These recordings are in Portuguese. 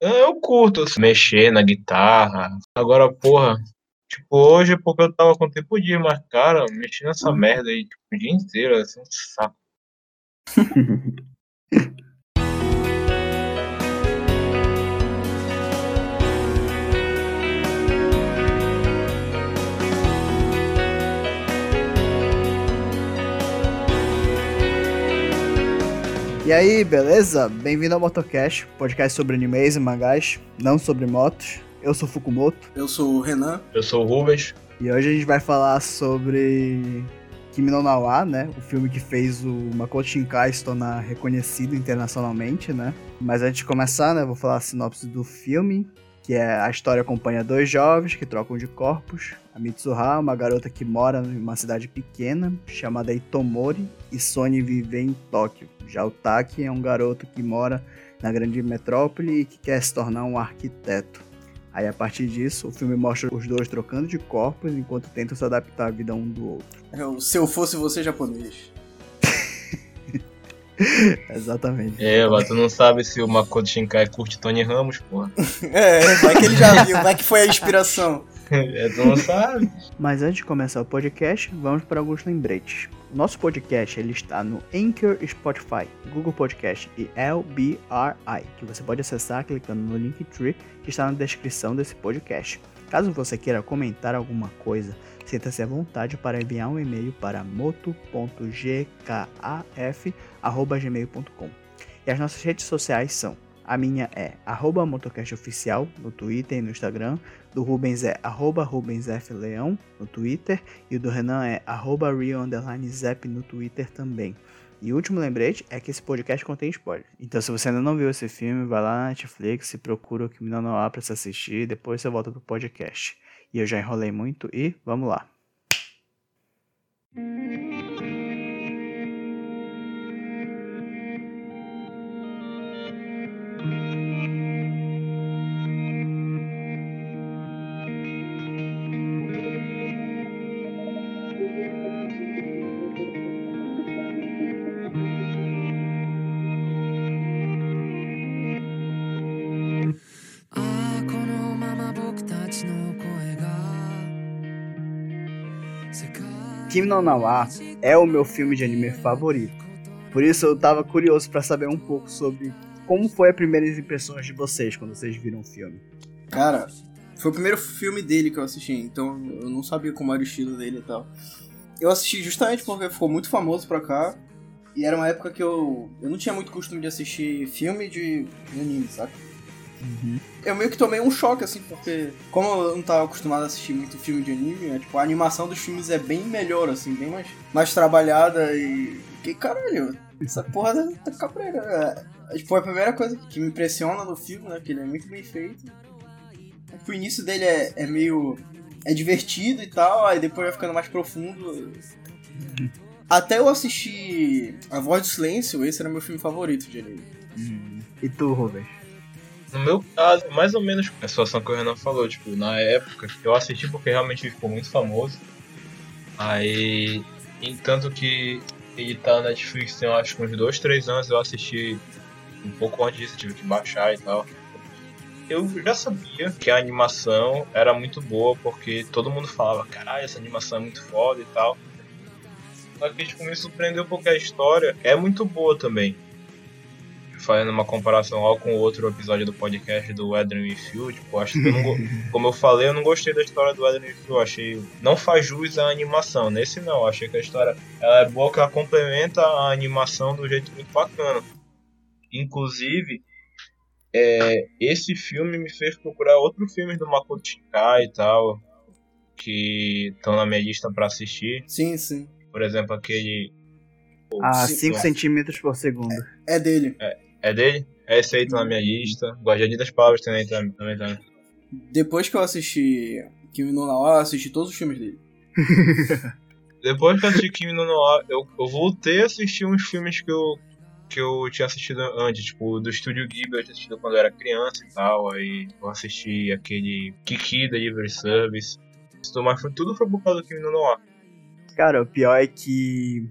Eu curto assim, mexer na guitarra. Agora, porra, tipo, hoje é porque eu tava com tempo de ir, mas, cara, mexer nessa merda aí tipo, o dia inteiro, assim, um saco. E aí, beleza? Bem-vindo ao Motocast, podcast sobre animes e mangás, não sobre motos. Eu sou Fukumoto. Eu sou o Renan. Eu sou o Rubens. E hoje a gente vai falar sobre Kimi no Nawa, né? O filme que fez o Makoto Shinkai se tornar reconhecido internacionalmente, né? Mas antes de começar, né, vou falar a sinopse do filme, que é a história acompanha dois jovens que trocam de corpos. A Mitsuha, uma garota que mora em uma cidade pequena chamada Itomori, e Sony vive em Tóquio. Já o Taki é um garoto que mora na grande metrópole e que quer se tornar um arquiteto. Aí a partir disso, o filme mostra os dois trocando de corpos enquanto tentam se adaptar à vida um do outro. É, se eu fosse você japonês. Exatamente. É, mas tu não sabe se o Makoto Shinkai curte Tony Ramos, porra. é, vai que ele já viu, vai que foi a inspiração. é, tu não sabe. Mas antes de começar o podcast, vamos para alguns lembretes. O nosso podcast ele está no Anchor, Spotify, Google Podcast e LBRI, que você pode acessar clicando no Linktree que está na descrição desse podcast. Caso você queira comentar alguma coisa, sinta-se à vontade para enviar um e-mail para moto.gkaf.gmail.com. E as nossas redes sociais são a minha é arroba motocastoficial no Twitter e no Instagram. Do Rubens é arroba rubensfleão no Twitter. E o do Renan é arroba rio_zap no Twitter também. E o último lembrete é que esse podcast contém spoiler. Então se você ainda não viu esse filme, vai lá na Netflix e procura o não há para se assistir. Depois você volta pro podcast. E eu já enrolei muito e vamos lá. Kimi no Nawa é o meu filme de anime favorito. Por isso eu tava curioso para saber um pouco sobre como foi as primeiras impressões de vocês quando vocês viram o filme. Cara, foi o primeiro filme dele que eu assisti, então eu não sabia como era o estilo dele e tal. Eu assisti justamente porque ficou muito famoso pra cá. E era uma época que eu, eu não tinha muito costume de assistir filme de, de anime, sabe? Uhum. Eu meio que tomei um choque, assim, porque como eu não tava acostumado a assistir muito filme de anime, né, tipo, a animação dos filmes é bem melhor, assim, bem mais, mais trabalhada e. Que caralho, essa porra da, da cabreira. É, tipo, a primeira coisa que me impressiona no filme, né? Que ele é muito bem feito. O início dele é, é meio. é divertido e tal, aí depois vai ficando mais profundo. Até eu assistir A Voz do Silêncio, esse era meu filme favorito de anime. E tu, Rubens? No meu caso, mais ou menos a situação que o Renan falou, tipo, na época eu assisti porque realmente ficou muito famoso. Aí, entanto que ele tá na Netflix tem acho que uns 2, 3 anos, eu assisti um pouco antes disso, tive que baixar e tal. Eu já sabia que a animação era muito boa, porque todo mundo falava, caralho, essa animação é muito foda e tal. Só que tipo, me surpreendeu porque a história é muito boa também fazendo uma comparação ao com o outro episódio do podcast do Adrian e Phil, tipo, acho que eu não, como eu falei, eu não gostei da história do Adrian e Phil, achei não faz jus à animação. Nesse não, achei que a história ela é boa que ela complementa a animação do jeito muito bacana. Inclusive, é, esse filme me fez procurar outros filmes do Makoto Shinkai e tal, que estão na minha lista para assistir. Sim, sim. Por exemplo, aquele a 5 centímetros por segundo. É, é dele. É, é dele? É esse aí, tá na minha lista. Guardião das Palavras também, também, também, também. Depois que eu assisti Kimi no Nawa, eu assisti todos os filmes dele. Depois que eu assisti Kimi no Nawa, eu, eu voltei a assistir uns filmes que eu, que eu tinha assistido antes, tipo, do Estúdio Ghibli, eu tinha assistido quando eu era criança e tal, aí eu assisti aquele Kiki Delivery Service, mas foi, tudo foi por causa do Kimi no Nawa. Cara, o pior é que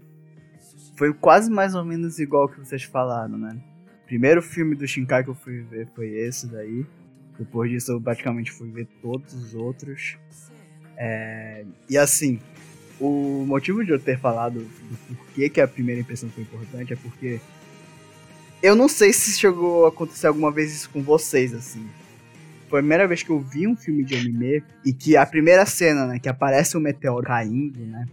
foi quase mais ou menos igual que vocês falaram, né? Primeiro filme do Shinkai que eu fui ver foi esse daí. Depois disso eu praticamente fui ver todos os outros. É, e assim, o motivo de eu ter falado do porquê que a primeira impressão foi importante é porque eu não sei se chegou a acontecer alguma vez isso com vocês, assim. Foi a primeira vez que eu vi um filme de anime e que a primeira cena, né, que aparece um meteoro caindo, né,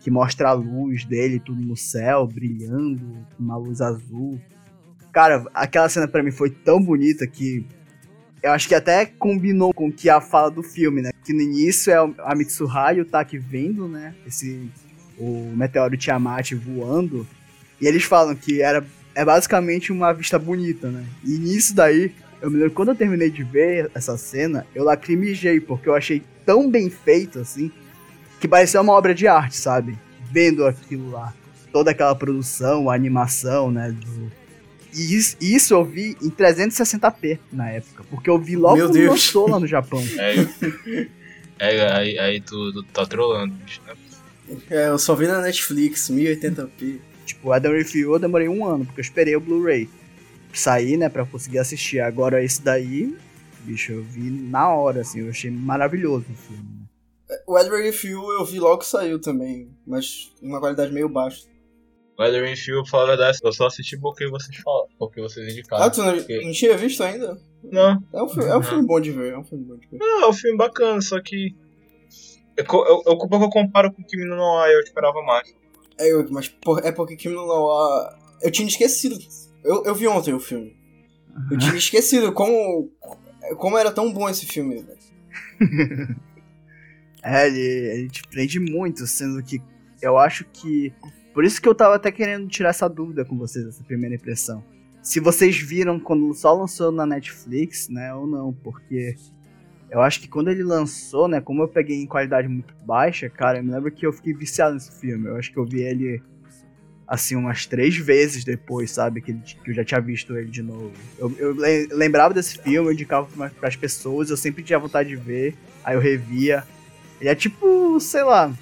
que mostra a luz dele tudo no céu, brilhando, uma luz azul. Cara, aquela cena para mim foi tão bonita que eu acho que até combinou com que a fala do filme, né? Que no início é a Mitsuha e o Taki vendo, né? Esse o meteoro Tiamat voando. E eles falam que era é basicamente uma vista bonita, né? E nisso daí, eu me lembro quando eu terminei de ver essa cena, eu lacrimejei, porque eu achei tão bem feito assim, que parecia uma obra de arte, sabe? Vendo aquilo lá. Toda aquela produção, a animação, né? Do, e isso, isso, eu vi em 360p na época, porque eu vi logo quando lançou lá no Japão. É, é aí, aí tu, tu tá trolando, bicho, né? É, eu só vi na Netflix, 1080p. Tipo, Adam Review eu demorei um ano, porque eu esperei o Blu-ray sair, né, pra conseguir assistir. Agora esse daí, bicho, eu vi na hora, assim, eu achei maravilhoso o filme. Né? O Edward Review eu vi logo que saiu também, mas uma qualidade meio baixa. Weathering Field, falar a verdade, eu só assisti porque vocês falaram, porque vocês indicaram. Ah, tu não, porque... não tinha visto ainda? Não. É um, filme, é um filme bom de ver, é um filme bom de ver. Não, é um filme bacana, só que. Eu, eu, eu, eu, eu comparo com Kimi no Noir, eu esperava mais. É, eu, mas por, é porque Kimi no Noir. Eu tinha esquecido. Eu, eu vi ontem o filme. Eu tinha esquecido como. Como era tão bom esse filme. é, ele, ele te prende muito, sendo que eu acho que por isso que eu tava até querendo tirar essa dúvida com vocês, essa primeira impressão. Se vocês viram quando só lançou na Netflix, né, ou não, porque eu acho que quando ele lançou, né, como eu peguei em qualidade muito baixa, cara, eu me lembro que eu fiquei viciado nesse filme. Eu acho que eu vi ele, assim, umas três vezes depois, sabe, que, ele, que eu já tinha visto ele de novo. Eu, eu lembrava desse filme, eu indicava para as pessoas, eu sempre tinha vontade de ver, aí eu revia. E é tipo, sei lá,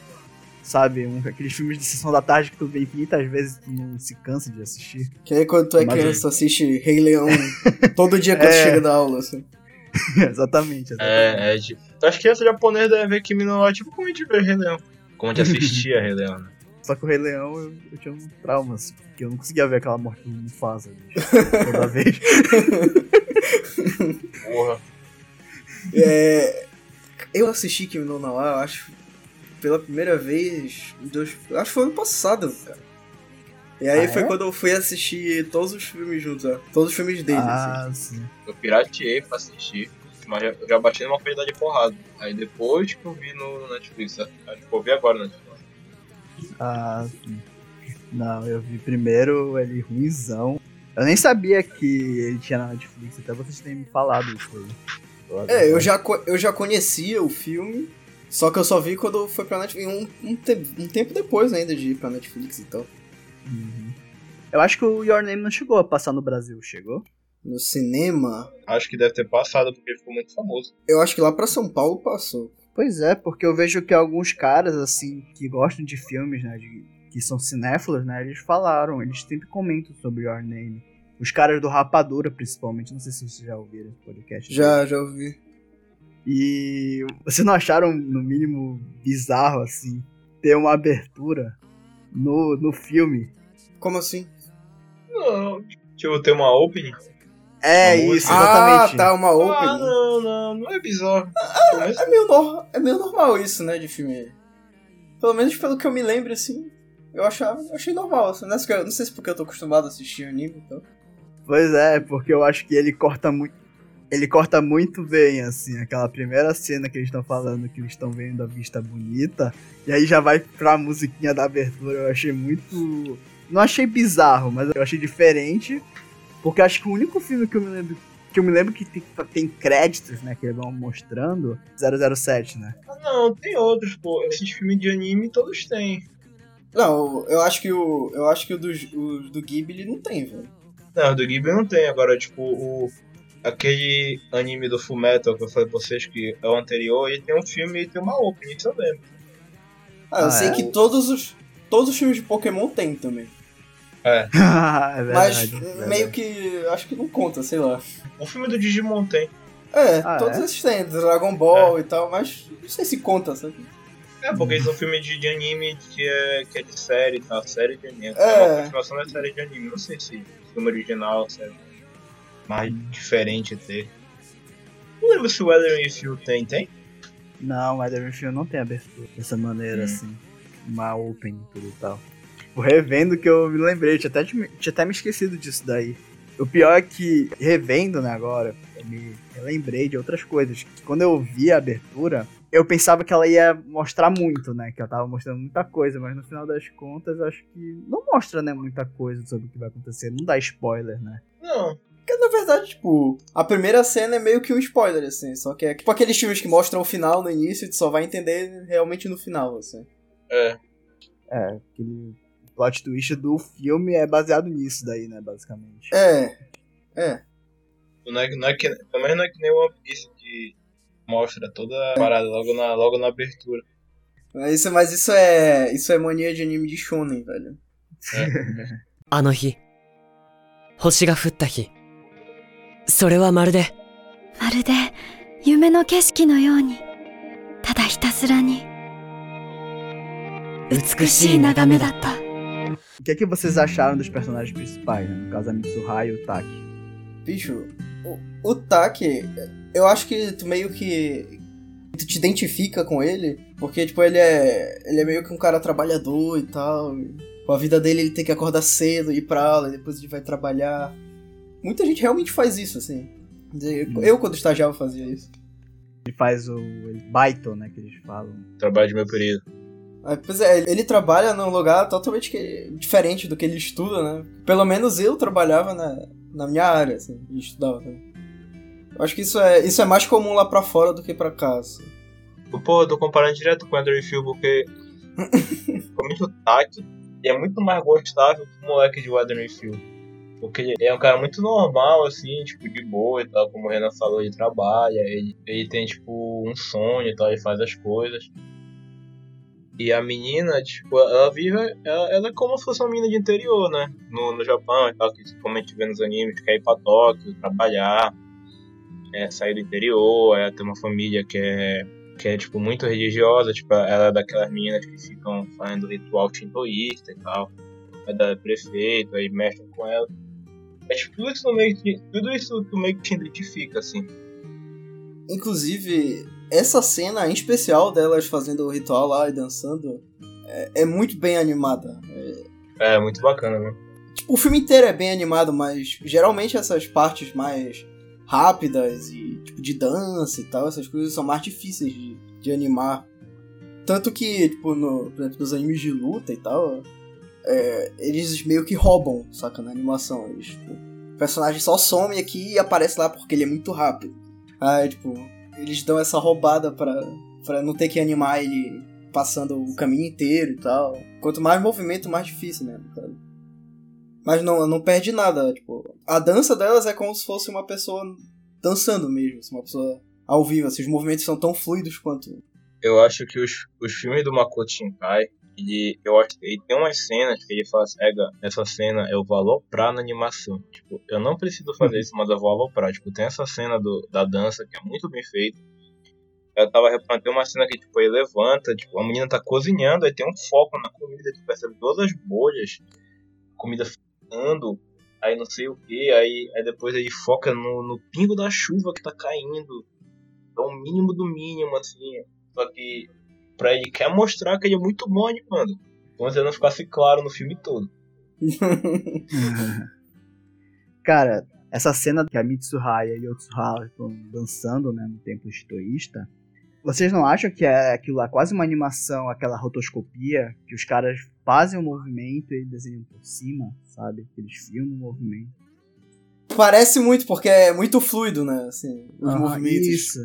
sabe? Um, aqueles filmes de sessão da tarde que tu vê infinitas vezes e tu não se cansa de assistir. Que aí quando tu é criança, assiste Rei Leão todo dia quando é... chega da aula, assim. exatamente, exatamente. É, é de... Acho que essa japonesa deve ver Kimi no tipo como a gente vê Rei Leão. Como a gente assistia Rei Leão, né? Só que o Rei Leão eu, eu tinha um trauma, assim, porque eu não conseguia ver aquela morte do Mufasa toda vez. Porra. É, eu assisti Kimi no Nawa, eu acho pela primeira vez, dois, acho que foi ano passado, cara. E aí ah, foi é? quando eu fui assistir todos os filmes juntos, ó. Todos os filmes dele. Ah, assim. sim. Eu pirateei pra assistir, mas já, já bati numa quantidade de porrada. Aí depois que eu vi no Netflix, acho que eu vi agora no Netflix. Ah, sim. Não, eu vi primeiro ele ruimzão. Eu nem sabia que ele tinha na Netflix, até vocês terem me falado isso aí. É, eu já, eu já conhecia o filme, só que eu só vi quando foi pra Netflix. Um, um, te, um tempo depois ainda de ir pra Netflix e tal. Uhum. Eu acho que o Your Name não chegou a passar no Brasil, chegou? No cinema? Acho que deve ter passado, porque ficou muito famoso. Eu acho que lá pra São Paulo passou. Pois é, porque eu vejo que alguns caras, assim, que gostam de filmes, né, de, que são cinéfilos, né, eles falaram, eles sempre comentam sobre Your Name. Os caras do Rapadura, principalmente, não sei se vocês já ouviram esse podcast. Já, já ouvi. E vocês não acharam, no mínimo, bizarro, assim, ter uma abertura no, no filme? Como assim? Não, tipo, ter uma opening. É uma isso, exatamente. Ah, tá, uma opening. Ah, não, não, não é bizarro. Ah, é, meio no... é meio normal isso, né, de filme. Pelo menos pelo que eu me lembro, assim, eu achava, eu achei normal, assim, não sei, não sei se porque eu tô acostumado a assistir anime, então... Pois é, porque eu acho que ele corta muito ele corta muito bem, assim, aquela primeira cena que eles estão falando que eles estão vendo a vista bonita, e aí já vai pra musiquinha da abertura. Eu achei muito. Não achei bizarro, mas eu achei diferente, porque acho que o único filme que eu me lembro. Que eu me lembro que tem, tem créditos, né? Que eles vão mostrando. 007, né? Ah, não, tem outros, pô. Esses filmes de anime todos têm. Não, eu acho que o. Eu acho que o do, o do Ghibli não tem, velho. Não, o do Ghibli não tem. Agora, tipo, o aquele anime do Fullmetal que eu falei pra vocês que é o anterior, e tem um filme e tem uma opening também. Ah, eu ah, sei é? que todos os, todos os filmes de Pokémon tem também. É. é verdade, Mas verdade. meio que. Acho que não conta, sei lá. O filme do Digimon tem. É, Ah, todos é? esses tem, Dragon Ball e tal, mas não sei se conta, sabe? É, porque eles são filmes de, de anime que é, que é de série, tá? Série de anime. É. uma continuação da série de anime. Não sei se filme original, série mais diferente ter. Não lembro se o Weathering With You tem, tem? Não, mas Devil Field não tem abertura dessa maneira, Hum. assim. Uma open e tudo e tal. Tipo, revendo que eu me lembrei, tinha até, tinha até me esquecido disso daí. O pior é que, revendo, né, agora, eu me eu lembrei de outras coisas. Que quando eu vi a abertura, eu pensava que ela ia mostrar muito, né? Que ela tava mostrando muita coisa, mas no final das contas, eu acho que não mostra, né, muita coisa sobre o que vai acontecer. Não dá spoiler, né? Não. Porque na verdade, tipo, a primeira cena é meio que um spoiler, assim. Só que é tipo aqueles filmes que mostram o final no início e tu só vai entender realmente no final, assim. É. É, aquele plot twist do filme é baseado nisso daí, né, basicamente. É. É. Não é, não é que, também não é que nem One Piece que mostra toda a parada logo na, logo na abertura. Mas isso, mas isso é. Isso é mania de anime de shonen, velho. あの日、星が降った日。 それはまるで、まるで夢の景色のようにただひたすらに美しい眺めだった。 O que é que vocês acharam dos personagens principais, né? No caso, a Mitsuha e o Taki. Bicho, o, o Taki, eu acho que tu meio que. Tu te identifica com ele, porque, tipo, ele é. Ele é meio que um cara trabalhador e tal. e, com a vida dele, ele tem que acordar cedo, ir pra aula, e depois ele vai trabalhar. Muita gente realmente faz isso, assim. Eu, eu, quando estagiava, fazia isso. Ele faz o Baito, né, que eles falam. Trabalho de meu período. Ah, Pois é, ele trabalha num lugar totalmente que- diferente do que ele estuda, né? Pelo menos eu trabalhava na, na minha área, assim, e estudava também. Eu acho que isso é, isso é mais comum lá pra fora do que pra cá, assim. Pô, eu tô comparando direto com o Andrew Field porque. Principalmente o Taki, ele é muito mais gostável que o moleque de Weathering Field. Porque ele é um cara muito normal, assim, tipo, de boa e tal, como o Renan falou, ele trabalha, ele, ele tem, tipo, um sonho e tal, ele faz as coisas. E a menina, tipo, ela vive, ela, ela é como se fosse uma menina de interior, né? No, no Japão e tal, que como a gente vê nos animes, quer ir pra Tóquio, trabalhar, é, sair do interior, é, ter uma família que é que é tipo muito religiosa, tipo, ela é daquelas meninas que ficam fazendo ritual shintoísta e tal. É da prefeito, aí mexem com ela. É tipo, tudo isso meio que. Tudo isso meio que te identifica, assim. Inclusive, essa cena em especial delas fazendo o ritual lá e dançando é, é muito bem animada. É, muito bacana, né? Tipo, o filme inteiro é bem animado, mas geralmente essas partes mais rápidas e tipo de dança e tal, essas coisas são mais difíceis de, de animar. Tanto que, tipo, no, por exemplo, nos animes de luta e tal, é, eles meio que roubam, saca, na animação. Eles, tipo, o personagem só some aqui e aparece lá porque ele é muito rápido. Aí, tipo, eles dão essa roubada pra, pra não ter que animar ele passando o caminho inteiro e tal. Quanto mais movimento, mais difícil, né, cara? Mas não, não perde nada, tipo, a dança delas é como se fosse uma pessoa dançando mesmo, assim, uma pessoa ao vivo, assim, os movimentos são tão fluidos quanto. Eu acho que os, os filmes do Makoto Shinkai, ele, eu acho ele tem umas cenas que ele faz, pega essa cena, eu vou aloprar na animação. Tipo, eu não preciso fazer isso, mas eu vou aloprar. Tipo, tem essa cena do, da dança que é muito bem feita. Eu tava reparando, tem uma cena que, tipo, ele levanta, tipo, a menina tá cozinhando, aí tem um foco na comida, tu percebe todas as bolhas, comida ficando, aí não sei o que, aí, aí depois ele foca no, no pingo da chuva que tá caindo. É o mínimo do mínimo, assim. Só que pra ele quer mostrar que ele é muito bom animando. Como se não ficasse claro no filme todo. Cara, essa cena que a Mitsuhaya e o Tsuhara estão dançando, né, no templo shitoísta, vocês não acham que é aquilo lá quase uma animação, aquela rotoscopia, que os caras fazem o movimento e desenham por cima, sabe? Que eles filmam o movimento. Parece muito, porque é muito fluido, né, assim, os Ah, movimentos. Isso.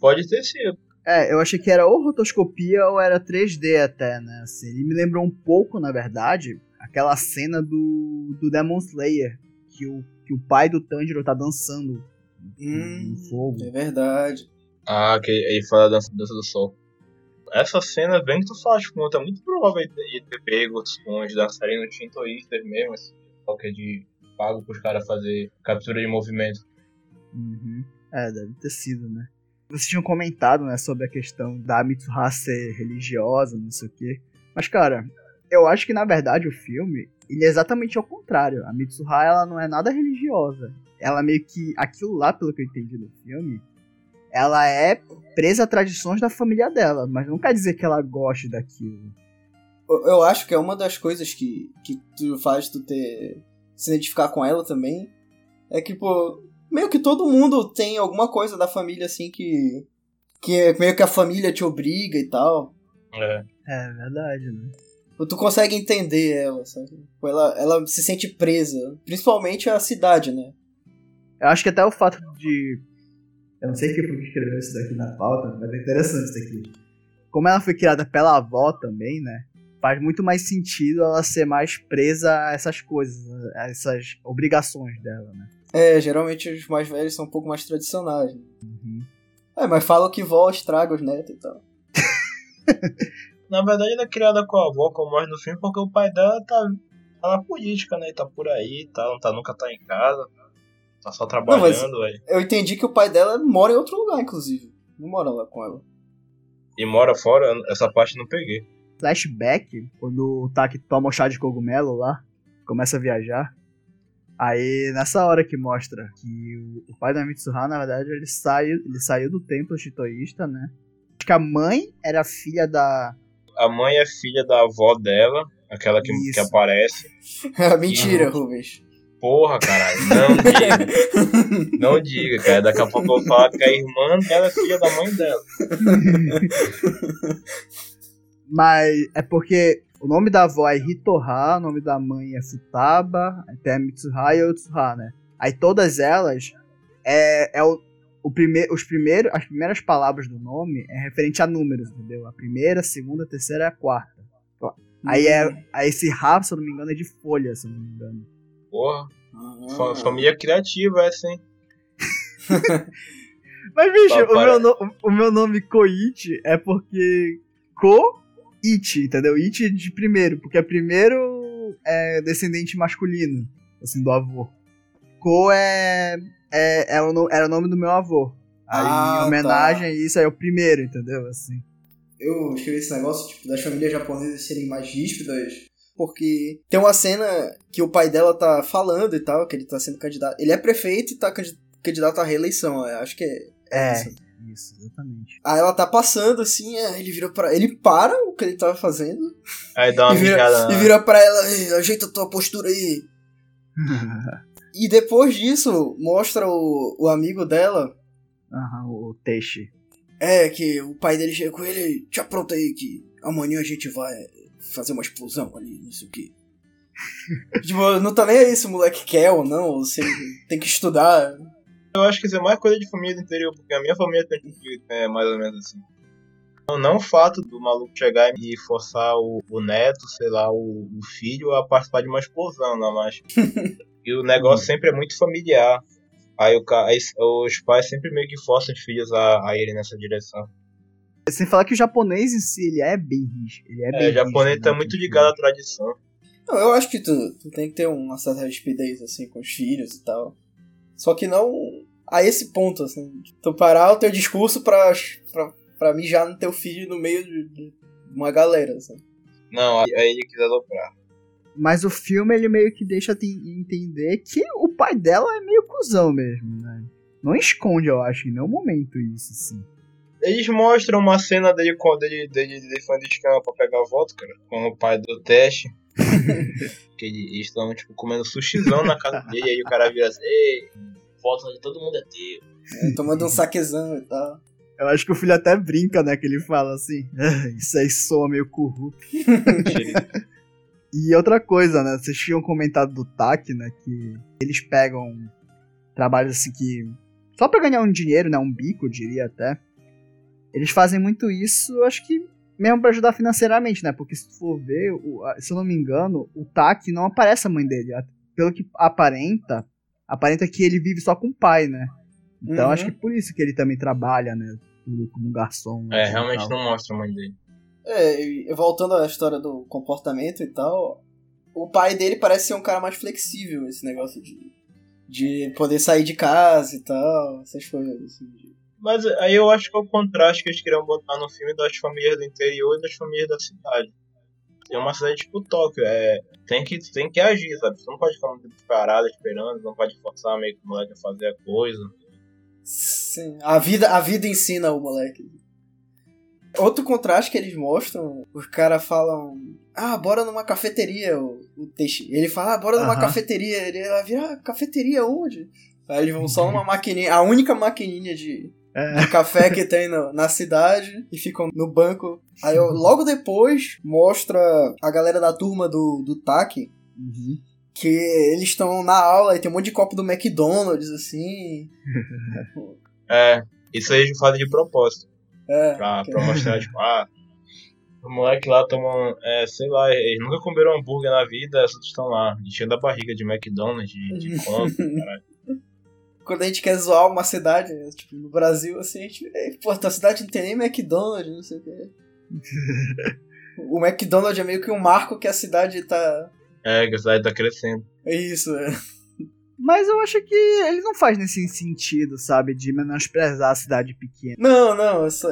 Pode ter sido. É, eu achei que era ou rotoscopia ou era 3D até, né? Assim, ele me lembrou um pouco, na verdade, aquela cena do, do Demon Slayer, que o, que o pai do Tanjiro tá dançando Hum, no fogo. é verdade. Ah, que ele fala da dança, dança do sol. essa cena vem que tu faz conta, é muito provável de ter pego os sons da série no Tinto Easter mesmo, esse qualquer de pago pros caras fazer captura de movimento. Uhum. É, deve ter sido, né? Vocês tinham comentado, né, sobre a questão da Mitsuha ser religiosa, não sei o quê. Mas, cara, eu acho que na verdade o filme, ele é exatamente ao contrário. A Mitsuha, ela não é nada religiosa. Ela meio que, aquilo lá, pelo que eu entendi do filme, ela é presa a tradições da família dela, mas não quer dizer que ela goste daquilo. Eu, eu acho que é uma das coisas que, que tu faz tu ter se identificar com ela também. É que, pô, meio que todo mundo tem alguma coisa da família assim que. que é meio que a família te obriga e tal. É. É verdade, né? Tu consegue entender ela, sabe? Ela, ela se sente presa. Principalmente a cidade, né? Eu acho que até o fato de. Eu não sei quem foi que escreveu isso daqui na pauta, mas é interessante isso aqui. Como ela foi criada pela avó também, né? Faz muito mais sentido ela ser mais presa a essas coisas, a essas obrigações dela, né? É, geralmente os mais velhos são um pouco mais tradicionais. né? Uhum. É, mas falam que vó estraga os netos e tal. Na verdade, ela é criada com a avó, como mostra no filme, porque o pai dela tá, tá na política, né? Tá por aí e tal, não tá, nunca tá em casa. Tá só trabalhando, velho. Eu entendi que o pai dela mora em outro lugar, inclusive. Não mora lá com ela. E mora fora, essa parte não peguei. Flashback, quando o Taki toma o chá de cogumelo lá, começa a viajar. Aí, nessa hora que mostra que o, o pai da Mitsuha, na verdade, ele saiu, ele saiu do templo shitoísta, né? Acho que a mãe era filha da. A mãe é filha da avó dela, aquela que, Isso. que aparece. Mentira, Rubens. Porra, caralho, não diga. não diga, cara. Daqui a pouco eu vou falar que a irmã dela é filha da mãe dela. Mas é porque o nome da avó é Hitoha, o nome da mãe é Futaba, tem a Mitsuha e a Otsuha, né? Aí todas elas é, é o, o prime, os primeiros, as primeiras palavras do nome é referente a números, entendeu? A primeira, a segunda, a terceira e a quarta. Aí é aí esse Ra, se eu não me engano, é de folha, se eu não me engano. Porra, Ah. fa- família criativa essa, hein? Mas, bicho, Tá, o, meu no- o meu nome Koichi é porque Ko-ichi, entendeu? É de primeiro, porque é primeiro é descendente masculino, assim, do avô. Ko é, é, é o era o nome do meu avô. Aí, Ah, em homenagem a isso, aí é o primeiro, entendeu? Assim. Eu escrevi esse negócio, tipo, das famílias japonesas serem mais ríspidas. Porque tem uma cena que o pai dela tá falando e tal, que ele tá sendo candidato. Ele é prefeito e tá candi- candidato à reeleição, acho que é. É. isso, exatamente. Aí ela tá passando assim, é, ele vira para Ele para o que ele tava fazendo Aí dá uma e, vira, e vira pra ela, "Ei, ajeita a tua postura aí. E depois disso, mostra o, o amigo dela. Aham, o Teixe. É, que o pai dele chega com ele, te apronta aí que amanhã a gente vai fazer uma explosão ali, não sei o que. tipo, não tá nem aí se o moleque quer ou não, ou se ele tem que estudar. Eu acho que isso é mais coisa de família do interior, porque a minha família tem é mais ou menos assim. Não, não o fato do maluco chegar e forçar o, o neto, sei lá, o, o filho a participar de uma explosão, não mais. e o negócio sempre é muito familiar. Aí, o, aí os pais sempre meio que forçam os filhos a, a irem nessa direção. Sem falar que o japonês em si, ele é bem rígido. Ele é, bem É, o japonês rígido, tá né, muito tipo, ligado à tradição. Não, eu acho que tu, tu tem que ter uma certa rispidez, assim, com os filhos e tal. Só que não a esse ponto, assim. Tu parar o teu discurso pra, pra, pra mijar no teu filho no meio de, de uma galera, assim. Não, aí ele quis aloprar. Mas o filme, ele meio que deixa te entender que o pai dela é meio cuzão mesmo, né? Não esconde, eu acho, em nenhum momento isso, assim. Eles mostram uma cena dele com dele, dele, dele fã de escama pra pegar voto, cara, com o pai do teste. Que eles estão, tipo, comendo sushizão na casa dele, aí o cara vira assim, ei, voto de todo mundo é teu. É, tomando um saquezão e tal. Eu acho que o filho até brinca, né? Que ele fala assim, "Ah, isso aí soa meio corrupto. E outra coisa, né? Vocês tinham comentado do TAC, né? Que eles pegam trabalhos assim que. Só pra ganhar um dinheiro, né? Um bico, eu diria até. Eles fazem muito isso, eu acho que mesmo pra ajudar financeiramente, né? Porque se tu for ver, o- se eu não me engano, o TAC não aparece a mãe dele. Pelo que aparenta, aparenta que ele vive só com o pai, né? Então Uhum. acho que por isso que ele também trabalha, né? tudo como garçom. É, e realmente tal. não mostra a mãe dele. É, voltando à história do comportamento e tal, o pai dele parece ser um cara mais flexível, esse negócio de, de poder sair de casa e tal, essas coisas assim. de- Mas aí eu acho que é o contraste que eles queriam botar no filme das famílias do interior e das famílias da cidade. É uma cidade tipo Tóquio, é, tem, que, tem que agir, sabe? Você não pode ficar muito parado esperando, não pode forçar meio que o moleque a fazer a coisa. Sim, a vida, a vida ensina o moleque. Outro contraste que eles mostram, os caras falam, ah, bora numa cafeteria, o, o Teixe. Ele fala, ah, bora numa Aham. cafeteria. Ele vai vir, ah, cafeteria onde? Aí eles vão só numa maquininha, a única maquininha de, É. café que tem no- na cidade e ficam no banco. Aí eu- logo depois mostra a galera da turma do, do TAC Uhum. que eles estão na aula e tem um monte de copo do McDonald's, assim. É, isso aí eles fazem de propósito. É, Pra, pra mostrar, tipo, ah, o moleque lá toma, é, sei lá, eles nunca comeram hambúrguer na vida, só estão lá, enchendo a barriga de McDonald's, de, de compra, caralho. Quando a gente quer zoar uma cidade, né, tipo, no Brasil, assim, a gente. "Ei, Pô, tua cidade não tem nem McDonald's, não sei o quê. o McDonald's é meio que um marco que a cidade tá. É, que a cidade tá crescendo. É isso, é. Mas eu acho que ele não faz nesse sentido, sabe? De menosprezar a cidade pequena. Não, não, isso,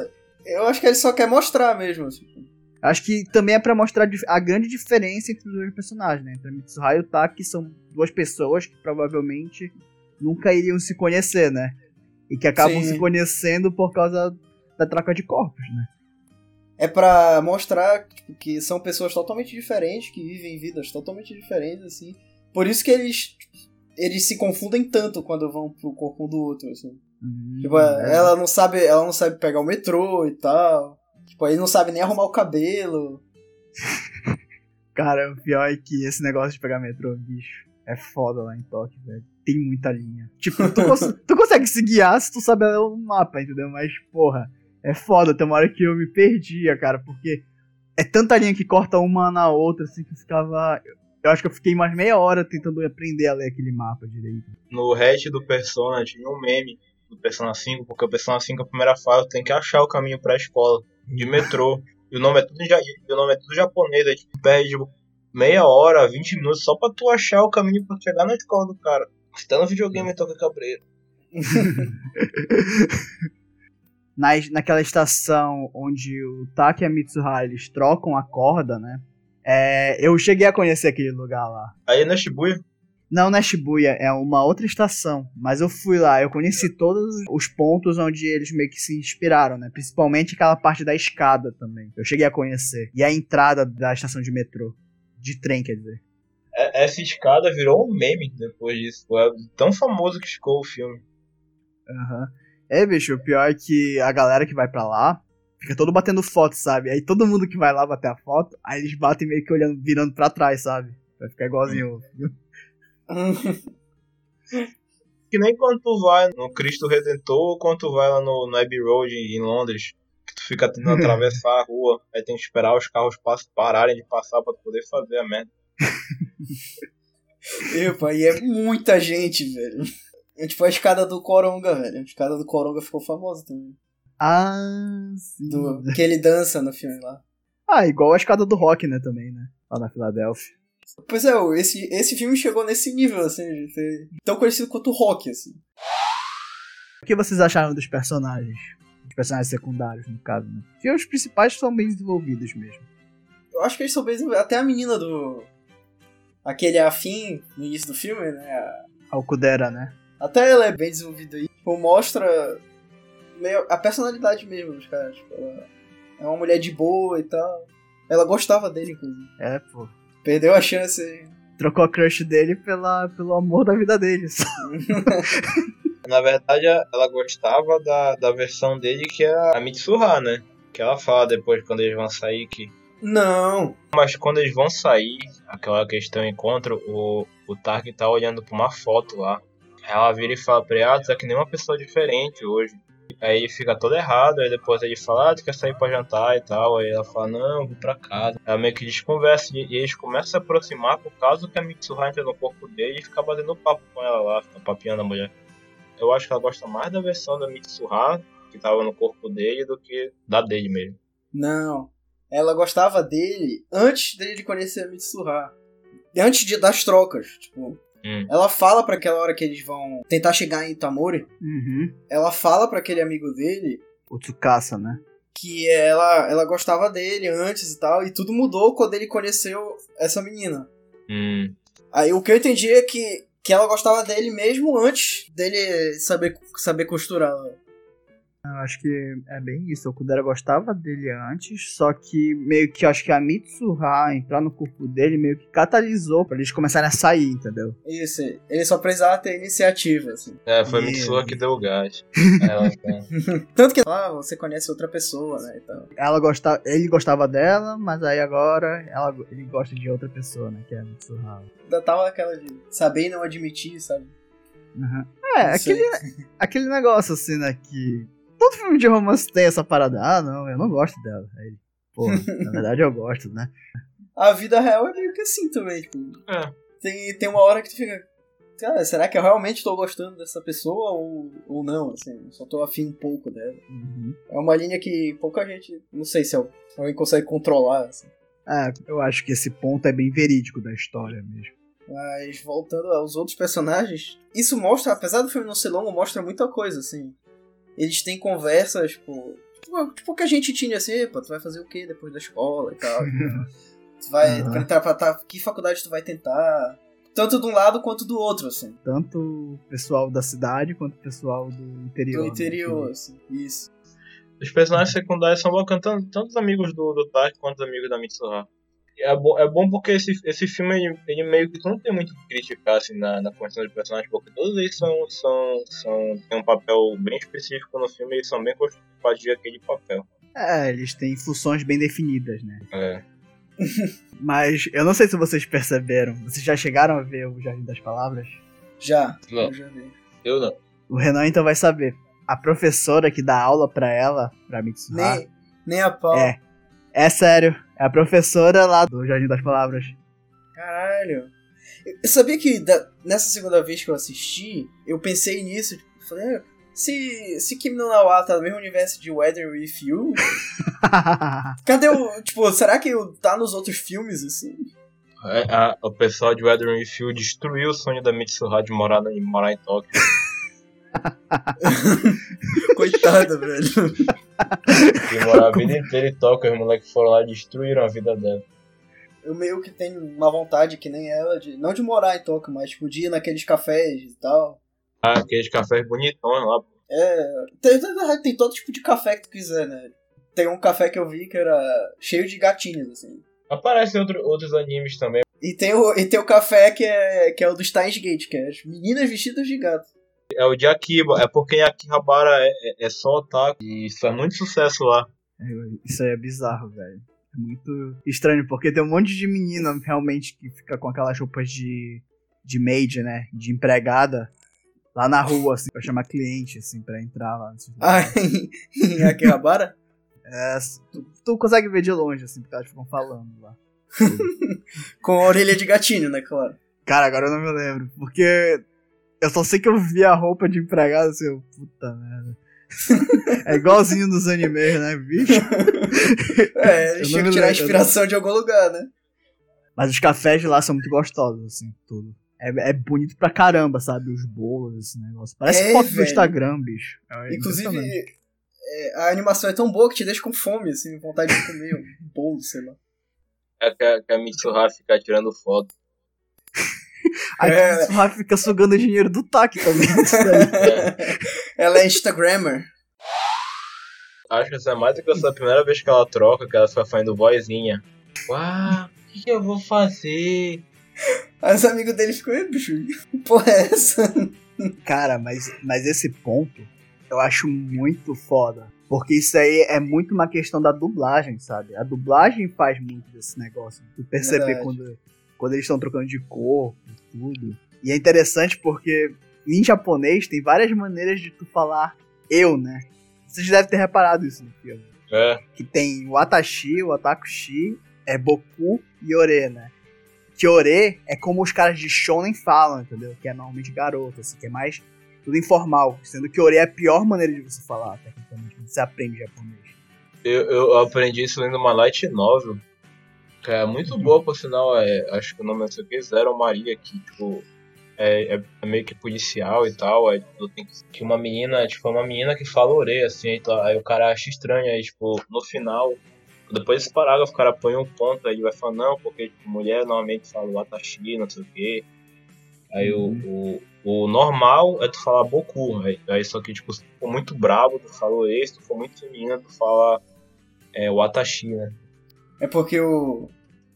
eu acho que ele só quer mostrar mesmo. Tipo. Acho que também é pra mostrar a grande diferença entre os dois personagens, né? Entre a Mitsuha e o Taki são duas pessoas que provavelmente nunca iriam se conhecer, né? E que acabam Sim. se conhecendo por causa da troca de corpos, né? É pra mostrar tipo, que são pessoas totalmente diferentes, que vivem vidas totalmente diferentes, assim. Por isso que eles. Eles se confundem tanto quando vão pro corpo um do outro, assim. Hum, Tipo, é. ela não sabe, ela não sabe pegar o metrô e tal. Tipo, ele não sabe nem arrumar o cabelo. Cara, o pior é que esse negócio de pegar metrô, bicho, é foda lá em Tóquio, velho. Tem muita linha. Tipo, tu, cons- tu consegue se guiar se tu sabe o mapa, entendeu? Mas, porra, é foda. Tem uma hora que eu me perdia, cara, porque é tanta linha que corta uma na outra, assim, que eu ficava. Eu acho que eu fiquei mais meia hora tentando aprender a ler aquele mapa direito. No hatch do Persona tinha um meme do Persona 5, porque o Persona 5, a primeira fase, tem que achar o caminho pra escola, de metrô. E o nome é tudo, ja- o nome é tudo japonês, aí perde tipo, meia hora, 20 minutos só pra tu achar o caminho pra chegar na escola do cara. Você tá no videogame toca cabreiro. Nas, naquela estação onde o Taki e a Mitsuha eles trocam a corda, né? É, eu cheguei a conhecer aquele lugar lá. Aí na Shibuya, Não, não é Shibuya, é uma outra estação. Mas eu fui lá, eu conheci todos os pontos onde eles meio que se inspiraram, né? Principalmente aquela parte da escada também. Eu cheguei a conhecer. E a entrada da estação de metrô. De trem, quer dizer. é- essa escada virou um meme depois disso. É tão famoso que ficou o filme. Aham. É, bicho, o pior é que a galera que vai pra lá fica todo batendo foto, sabe? Aí todo mundo que vai lá bater a foto, aí eles batem meio que olhando, virando pra trás, sabe? Vai ficar igualzinho. Que nem quando tu vai no Cristo Redentor ou quando tu vai lá no, no Abbey Road em Londres, tu fica tentando atravessar a rua, aí tem que esperar os carros pararem de passar pra tu poder fazer a merda. Epa, e é muita gente, velho. É tipo a escada do Coronga, velho. A escada do Coronga ficou famosa também. ah, sim. Do, que ele dança no filme lá. Ah, igual a escada do rock, né, também, né? Lá na Filadélfia. Pois é, o- esse, esse filme chegou nesse nível, assim, tão conhecido quanto o rock, assim. O que vocês acharam dos personagens? Personagens secundários, no caso, né? Porque os principais são bem desenvolvidos mesmo. Eu acho que eles são bem desenvolvidos. Até a menina do. Aquele afim no início do filme, né? a- A Okudera, né? Até ela é bem desenvolvida aí. Tipo, mostra meio a personalidade mesmo dos caras. Tipo, ela é uma mulher de boa e tal. Ela gostava dele, inclusive. É, pô. Perdeu a chance. Trocou a crush dele pela, pelo amor da vida deles. Na verdade, ela gostava da, da versão dele que é a Mitsuha, né? Que ela fala depois quando eles vão sair que. Não. Mas quando eles vão sair, aquela questão encontro, o, o Tark tá olhando pra uma foto lá. Aí ela vira e fala pra ele, ah, tu é que nem uma pessoa diferente hoje. Aí ele fica todo errado, aí depois ele fala, ah, tu quer sair pra jantar e tal. Aí ela fala, não, vou pra casa. Ela meio que desconversa e, e eles começam a se aproximar por causa que a Mitsuha entra no corpo dele e fica batendo papo com ela lá, fica papiando a mulher. Eu acho que ela gosta mais da versão da Mitsuha, que tava no corpo dele do que da dele mesmo. Não. Ela gostava dele antes dele conhecer a Mitsuha. Antes de, das trocas, tipo. Hum. Ela fala pra aquela hora que eles vão tentar chegar em Itamori. Uhum. Ela fala pra aquele amigo dele O Tsukasa, né? que ela, ela gostava dele antes e tal. E tudo mudou quando ele conheceu essa menina. Hum. Aí o que eu entendi é que, que ela gostava dele mesmo antes dele saber, saber costurar. Eu acho que é bem isso. O Kudera gostava dele antes, só que meio que acho que a Mitsuha entrar no corpo dele meio que catalisou pra eles começarem a sair, entendeu? Isso, ele só precisava ter iniciativa, assim. É, foi a. Mitsuha que deu o gás. Ela, é. Tanto que ah, você conhece outra pessoa, né? Então, Ela gostava, ele gostava dela, mas aí agora ela, ele gosta de outra pessoa, né? Que é a Mitsuha. ainda tava aquela de saber e não admitir, sabe? Uhum. É, aquele, aquele negócio assim, né? Que todo filme de romance tem essa parada. Ah, não, eu não gosto dela. Aí ele, pô, na verdade eu gosto, né? A vida real é meio que assim também, tipo. É. Tem, tem uma hora que tu fica. Cara, será que eu realmente tô gostando dessa pessoa ou, ou não? Assim, só tô afim um pouco dela. Uhum. É uma linha que pouca gente. Não sei se alguém consegue controlar, assim. É, eu acho que esse ponto é bem verídico da história mesmo. Mas voltando aos outros personagens, isso mostra, apesar do filme não ser longo, mostra muita coisa, assim. Eles têm conversas, tipo. Tipo, tipo que a gente tinha assim, pô, tu vai fazer o quê depois da escola e tal. tu vai. Aham. vai entrar pra tá, que faculdade tu vai tentar? Tanto de um lado quanto do outro, assim. Tanto o pessoal da cidade quanto o pessoal do interior. Do né? interior, assim. Isso. Os personagens secundários são bacanas, tanto, tanto os amigos do, do Taki quanto os amigos da Mitsuha. É bom, é bom porque esse, esse filme, ele, ele meio que não tem muito o que criticar assim, na, na construção de personagens, porque todos eles são, são, são, têm um papel bem específico no filme e eles são bem construídos para fazer aquele papel. É, eles têm funções bem definidas, né? É. Mas eu não sei se vocês perceberam. Vocês já chegaram a ver o Jardim das Palavras? Já. Não. Eu já vi. Eu não. O Renan então vai saber. A professora que dá aula pra ela, pra Mitsuha, Nem, nem a pau. É. é sério. É a professora lá do Jardim das Palavras. Caralho. Eu sabia que da- nessa segunda vez que eu assisti, eu pensei nisso. Tipo, falei, "Ah, se, se Kim no Nawa tá no mesmo universo de Weather With You, cadê o. Tipo, será que tá nos outros filmes, assim? É, a- o pessoal de Weathering Field destruiu o sonho da Mitsuha de morar, na- morar em Tóquio. Coitada, velho. E morar a vida inteira em Tóquio, os moleques foram lá e destruíram a vida dela. Eu meio que tenho uma vontade que nem ela, de não de morar em Tóquio, mas tipo, de ir naqueles cafés e tal. Ah, aqueles cafés bonitões lá. É. Tem, tem, tem todo tipo de café que tu quiser, né? Tem um café que eu vi que era cheio de gatinhos, assim. Aparecem outro, outros animes também. E tem o, e tem o café que é, que é o do Steins Gate, que é as meninas vestidas de gato. É o de Akiba, é porque em Akihabara é, é, é só otaku. E faz muito sucesso lá. É, Isso aí é bizarro, velho. É muito estranho, porque tem um monte de menina realmente que fica com aquelas roupas de, de maid, né? De empregada. Lá na rua, assim, pra chamar cliente, assim, pra entrar lá. nesses Ah, em Akihabara? É, tu, tu consegue ver de longe, assim, porque elas ficam falando lá. Com a orelha de gatinho, né, claro. Cara, agora eu não me lembro, porque eu só sei que eu vi a roupa de empregada, assim, eu, puta merda. é igualzinho nos animes, né, bicho? É, Eu eles não tinham que tirar lembro, inspiração de algum lugar, né? Mas os cafés de lá são muito gostosos, assim, tudo. É, é bonito pra caramba, sabe? Os bolos, esse negócio. Parece É, foto do. Instagram, bicho. É Inclusive, impressionante. é, a animação é tão boa que te deixa com fome, assim, vontade de comer um bolo, sei lá. É que a, que a Mitsuha fica tirando foto. Aí é. o Rafa fica sugando dinheiro do TAC também. Ela é Instagrammer. Acho que essa é mais do que essa primeira vez que ela troca, que ela fica fazendo vozinha. Uau, o que, que eu vou fazer? Aí os amigos dele ficam, "Ih, bicho, que porra é essa? Cara, mas, mas esse ponto eu acho muito foda. Porque isso aí é muito uma questão da dublagem, sabe? A dublagem faz muito desse negócio. Tu perceber Verdade. quando, quando eles estão trocando de corpo e tudo. E é interessante porque em japonês tem várias maneiras de tu falar eu, né? Vocês devem ter reparado isso no filme. É, Que tem o Atashi, o Atakushi, é Boku e Ore, né? Que Ore é como os caras de Shonen falam, entendeu? Que é normalmente garoto, assim, que é mais tudo informal, sendo que ore é a pior maneira de você falar, tecnicamente, quando você aprende japonês. Eu, eu aprendi isso lendo uma light novel. Que é muito boa, por sinal. É, acho que o nome é isso aqui, Zero Maria, que, tipo, é, é- meio que policial e tal. Aí tipo, tem que, que uma menina, tipo, uma menina que fala orelha, assim, aí, tá- aí o cara acha estranho, aí, tipo, no final. Depois desse parágrafo, o cara põe um ponto, aí ele vai falar, não, porque tipo, mulher normalmente fala watashi, não sei o quê. Aí o, o, o normal é tu falar boku, aí, aí só que, tipo, se tu for muito brabo, tu fala orelha, se tu for muito feminina, tu fala é, watashi, né? É porque o,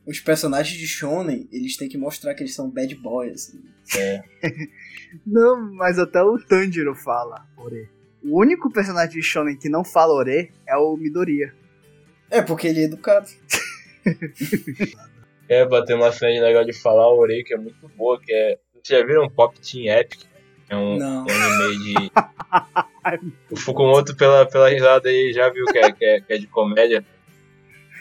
os personagens de Shonen, eles têm que mostrar que eles são bad boys. Assim. Não, mas até o Tanjiro fala ore. O único personagem de Shonen que não fala ore é o Midoriya. É porque ele é educado. É, bater uma cena de negócio de falar orelha que é muito boa, que é. Vocês já viram Pop Team Epic? É um, Não. um anime de. o Fukumoto, pela, pela risada aí, já viu que é, que é, que é de comédia.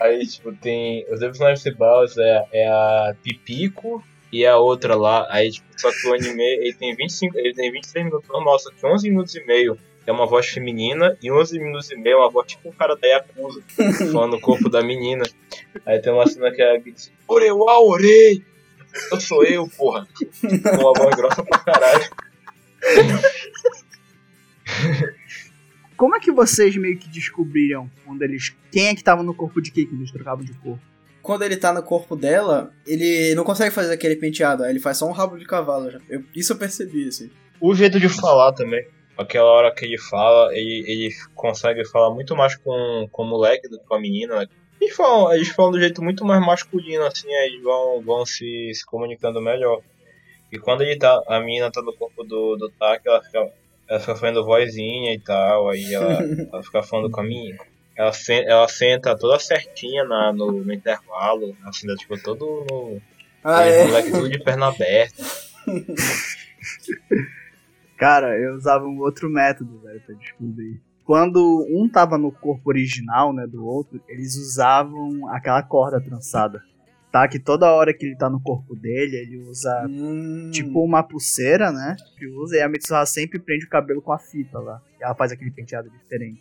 Aí, tipo, tem. Os dois personagens principais é, é a Pipico e a outra lá. Aí, tipo, só que o anime ele tem 25. Ele tem 23 minutos normal, só que 11 minutos e meio é uma voz feminina e 11 minutos e meio é uma voz tipo um cara da Yakuza, falando o corpo da menina. Aí tem uma cena que é Orewa, orei! Eu sou eu, porra. Com uma voz grossa pra caralho. Como é que vocês meio que descobriram quando eles. Quem é que tava no corpo de quem quando eles trocavam de corpo? Quando ele tá no corpo dela, ele não consegue fazer aquele penteado, ele faz só um rabo de cavalo. já. Eu- isso eu percebi, assim. O jeito de falar também. Aquela hora que ele fala, ele, ele consegue falar muito mais com, com o moleque do que com a menina. né? Eles falam, eles falam do jeito muito mais masculino, assim, aí eles vão, vão se, se comunicando melhor. E quando ele tá, a menina tá no corpo do, do Taki, ela fica, ela fica fazendo vozinha e tal, aí ela, ela fica falando com a menina. Ela, sen- ela senta toda certinha na, no, no intervalo, assim, tipo, todo no. Ah, é? moleque tudo de perna aberta. Cara, eu usava um outro método, velho, pra descobrir. Quando um tava no corpo original, né, do outro, eles usavam aquela corda trançada. Tá? Que toda hora que ele tá no corpo dele, ele usa Hum, tipo uma pulseira, né? Que usa, e a Mitsuha sempre prende o cabelo com a fita lá. E ela faz aquele penteado diferente.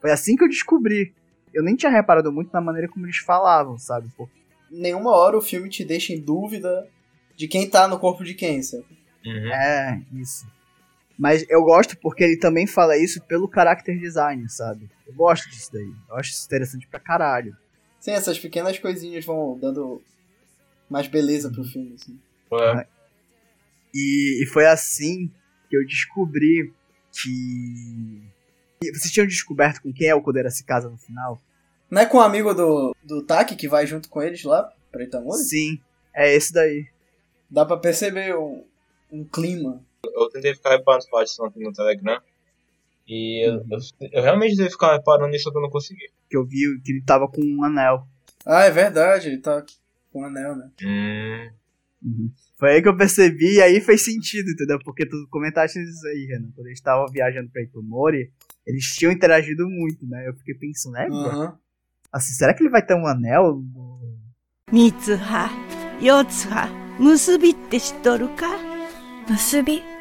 Foi assim que eu descobri. Eu nem tinha reparado muito na maneira como eles falavam, sabe? Porque nenhuma hora o filme te deixa em dúvida de quem tá no corpo de quem, sabe? Uhum. É, isso. Mas eu gosto porque ele também fala isso pelo character design, sabe? Eu gosto disso daí. Eu acho isso interessante pra caralho. Sim, essas pequenas coisinhas vão dando mais beleza pro filme, assim. É. E, e foi assim que eu descobri que. Vocês tinham descoberto com quem é o Kudera se casa no final? Não é com o amigo do, do Taki que vai junto com eles lá pra Itamori? Sim, é esse daí. Dá pra perceber um, um clima. eu tentei ficar reparando partes ontem no Telegram. E eu, eu, eu realmente tentei ficar reparando nisso, só que eu não consegui que eu vi que ele tava com um anel. Ah, é verdade, ele tá com um anel, né? Hum. Uhum. Foi aí que eu percebi e aí fez sentido, entendeu? Porque tu comentaste isso aí, Renan. Quando eles estavam viajando pra Itomori, eles tinham interagido muito, né? Eu fiquei pensando, né? uhum. assim, será que ele vai ter um anel? Mitsuha, Yotsuha, Musubi te shitoru ka? Musubi?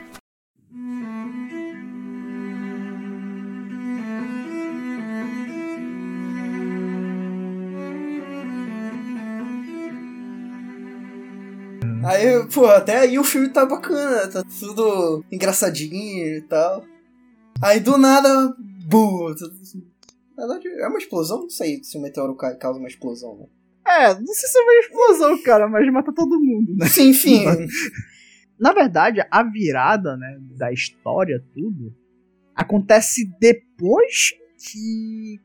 Aí, pô, até aí o filme tá bacana, tá tudo engraçadinho e tal. Aí do nada, bu, Na verdade, é uma explosão? Não sei se o meteoro cai causa uma explosão, né? É, não sei se é uma explosão, cara, mas mata todo mundo, né? Sim, enfim. Na verdade, a virada, né, da história, tudo, acontece depois que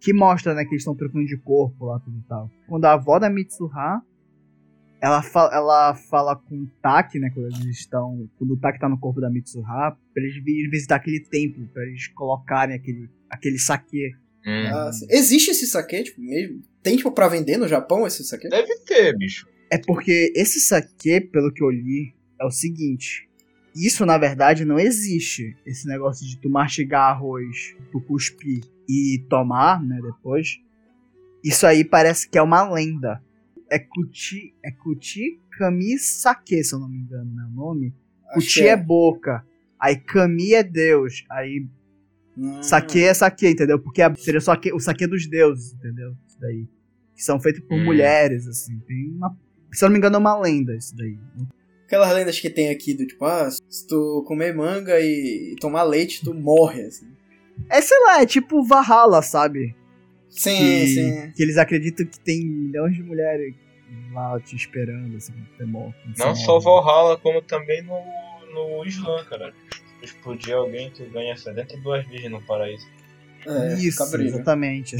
que mostra, né, que eles estão trocando de corpo lá, tudo e tal. Quando a avó da Mitsuha, ela, fa ela fala com o Taki, né, quando eles estão, quando o Taki tá no corpo da Mitsuha, pra eles virem visitar aquele templo, pra eles colocarem aquele, aquele saque. hum. Ah. Existe esse saque, tipo, mesmo? Tem, tipo, pra vender no Japão esse saque? Deve ter, bicho. É porque esse saque, pelo que eu li, é o seguinte. Isso, na verdade, não existe. Esse negócio de tu mastigar arroz, tu cuspir e tomar, né, depois. Isso aí parece que é uma lenda. É Kuti, é Kuti Kami Sake, se eu não me engano, né, o nome. Acho Kuti que é. boca. Aí Kami é Deus. Aí Hum. Saque é saque, entendeu? Porque seria só o saque dos deuses, entendeu? Isso daí. Que são feitos por Hum. mulheres, assim. Tem uma. Se eu não me engano, é uma lenda isso daí. Aquelas lendas que tem aqui do tipo, ah, se tu comer manga e e tomar leite, tu morre, assim. É, sei lá, é tipo Valhalla, sabe? Sim, que, sim. que eles acreditam que tem milhões de mulheres lá te esperando, assim, pra ter morto. Não só Valhalla, como também no, no Islã, cara. Se explodir alguém, tu ganha 72 virgens no paraíso. É, Isso, exatamente.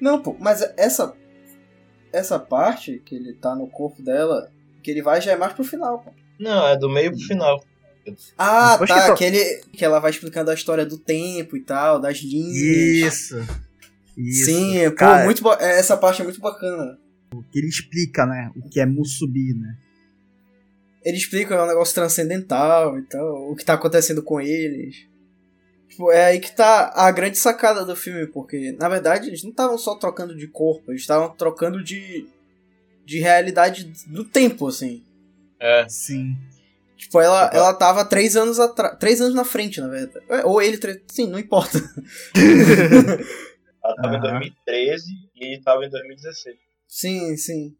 Não, pô, mas essa essa parte que ele tá no corpo dela, que ele vai já é mais pro final, pô. Não, é do meio pro final. Ah, Depois tá, que ele, que ela vai explicando a história do tempo e tal, das linhas. Isso. Isso. Sim, pô, Cara, muito ba- essa parte é muito bacana. que ele explica, né? O que é Musubi, né? Ele explica é um negócio transcendental e tal, o que tá acontecendo com eles. Tipo, é aí que tá a grande sacada do filme, porque, na verdade, eles não estavam só trocando de corpo, eles estavam trocando de, de realidade do tempo, assim. É, Sim. Tipo, ela, Tipo, ela tava três anos atrás. Três anos na frente, na verdade. É, Ou ele, três. Sim, não importa. ela tava em Aham. 2013 e ele tava em 2016. Sim, sim.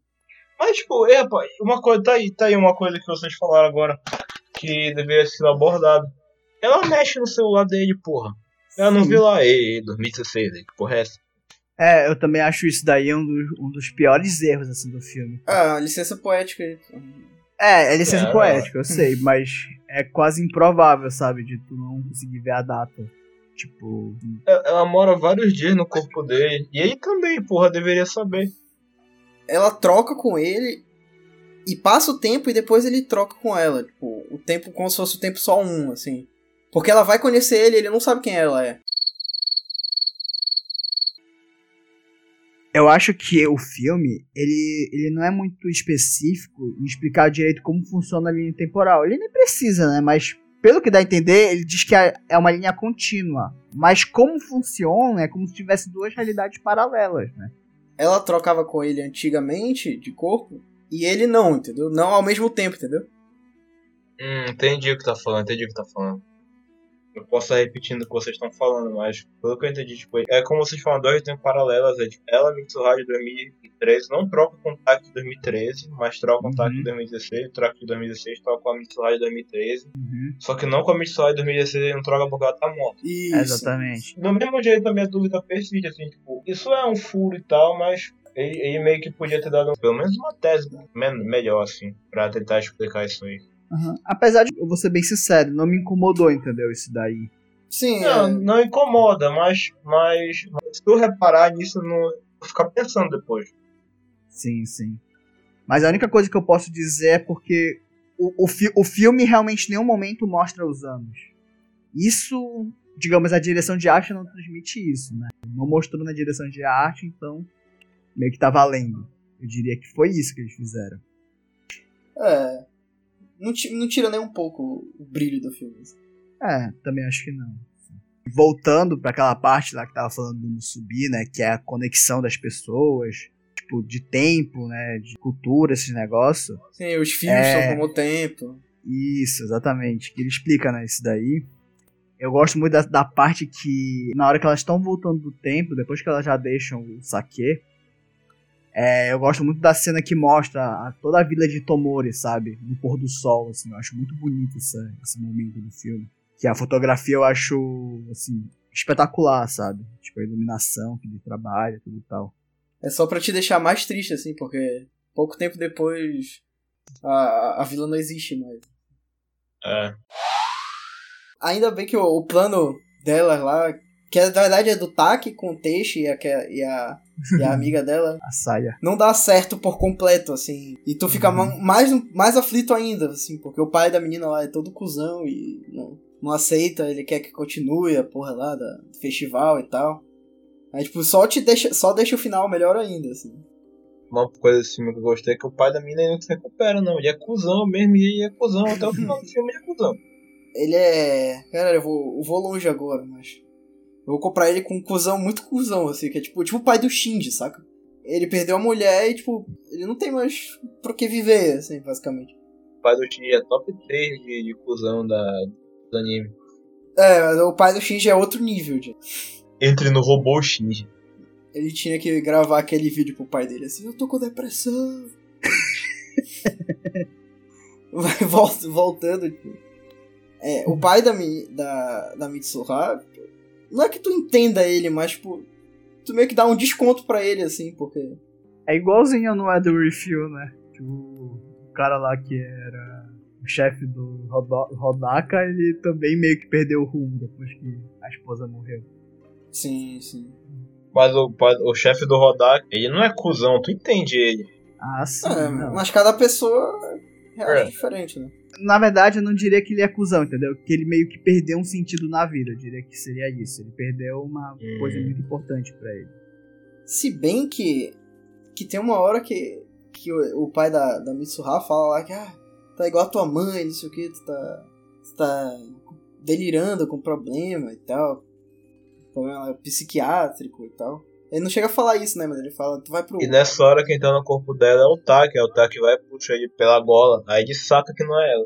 Mas, tipo, é, pô, uma coisa, tá aí, tá aí uma coisa que vocês falaram agora que deveria ser abordado. Ela mexe no celular dele, porra. Ela não viu lá, ei, 2016, aí, que porra é essa? É, eu também acho isso daí um dos, um dos piores erros, assim, do filme. Ah, licença poética aí. É, é licença É. poética, eu sei, mas é quase improvável, sabe, de tu não conseguir ver a data. Tipo, Ela ela mora vários dias no corpo dele. E ele também, porra, deveria saber. Ela troca com ele e passa o tempo e depois ele troca com ela. Tipo, o tempo como se fosse o tempo só um, assim. Porque ela vai conhecer ele e ele não sabe quem ela é. Eu acho que o filme, ele, ele não é muito específico em explicar direito como funciona a linha temporal. Ele nem precisa, né? Mas pelo que dá a entender, ele diz que é é uma linha contínua. Mas como funciona é como se tivesse duas realidades paralelas, né? Ela trocava com ele antigamente de corpo e ele não, entendeu? Não ao mesmo tempo, entendeu? Hum, entendi o que tá falando, entendi o que tá falando. Eu posso estar repetindo o que vocês estão falando, mas pelo que eu entendi, tipo, é como vocês falam, dois tempos paralelas. É, tipo, ela, Mitsuha de 2013, não troca o contato de 2013, mas troca o contato Uhum. de 2016, troca de 2016, troca com a Mitsuha de 2013. Uhum. Só que não com a Mitsuha de 2016, ele não troca porque ela tá morta. Isso. Exatamente. Do mesmo jeito, a minha dúvida persiste, assim, tipo, isso é um furo e tal, mas ele, ele meio que podia ter dado pelo menos uma tese me- melhor, assim, pra tentar explicar isso aí. Uhum. Apesar de, eu vou ser bem sincero, não me incomodou, entendeu? Isso daí. Sim, Não, é. não incomoda, mas, mas, mas se tu reparar nisso, não ficar pensando depois. Sim, sim. Mas a única coisa que eu posso dizer é porque o, o, fi- o filme realmente em nenhum momento mostra os anos. Isso, digamos, a direção de arte não transmite isso, né? Não mostrou na direção de arte, então meio que tá valendo. Eu diria que foi isso que eles fizeram. É. Não, não tira nem um pouco o brilho do filme. É, também acho que não. Voltando pra aquela parte lá que tava falando do subir, né? Que é a conexão das pessoas, tipo, de tempo, né? De cultura, esses negócios. Sim, os fios É. são como o tempo. Isso, exatamente. Que ele explica, né, isso daí. Eu gosto muito da, da parte que, na hora que elas estão voltando do tempo, depois que elas já deixam o saque, é, eu gosto muito da cena que mostra a- toda a vila de Tomori, sabe? No pôr do sol, assim. Eu acho muito bonito essa- esse momento do filme. Que a fotografia eu acho, assim, espetacular, sabe? Tipo, a iluminação que ele trabalha, tudo e tal. É só pra te deixar mais triste, assim, porque pouco tempo depois a, a vila não existe mais. É. Ainda bem que o, o plano delas lá, que na verdade é do Taki com o Teixe e a, é- e a, e a amiga dela, A saia. não dá certo por completo, assim. E tu fica ma- mais, mais aflito ainda, assim, porque o pai da menina lá é todo cuzão e não, não aceita, ele quer que continue a porra lá da, do festival e tal. Aí, tipo, só te deixa, só deixa o final melhor ainda, assim. Uma coisa desse filme que eu gostei é que o pai da mina não se recupera, não. Ele é cuzão mesmo e ele é cuzão. Até o final do filme ele é cuzão. Ele é. Cara, eu vou, eu vou longe agora, mas. Eu vou comprar ele com um cuzão muito cuzão, assim, que é tipo, tipo o pai do Shinji, saca? Ele perdeu a mulher e, tipo, ele não tem mais pro que viver, assim, basicamente. pai do Shinji é top 3 de, de cuzão da, do anime. É, o pai do Shinji é outro nível, de. Entre no robô Shinji. Ele tinha que gravar aquele vídeo pro pai dele assim, eu tô com depressão. Vai vol- voltando. tipo, É, o pai da, da, da Mitsuha, não é que tu entenda ele, mas tipo, tu meio que dá um desconto pra ele, assim, porque. É igualzinho no Ed Refill, né? Que o cara lá que era o chefe do Rodaka, ele também meio que perdeu o rumo depois que a esposa morreu. Sim, sim. Mas o, o chefe do Rodak, ele não é cuzão, tu entende ele. Ah, sim. É, mas cada pessoa reage É. diferente, né? Na verdade, eu não diria que ele é cuzão, entendeu? Que ele meio que perdeu um sentido na vida. Eu diria que seria isso. Ele perdeu uma Hum. coisa muito importante pra ele. Se bem que. Que tem uma hora que. Que o, o pai da, da Mitsuha fala lá que. Ah, tá igual a tua mãe, não sei o que, tu tá. Tu tá delirando com problema e tal. Problema psiquiátrico e tal. Ele não chega a falar isso, né? Mas ele fala, tu vai pro. E nessa hora quem tá no corpo dela é o Tak, é o Tak que vai e puxa ele pela gola. Aí ele saca que não é ela.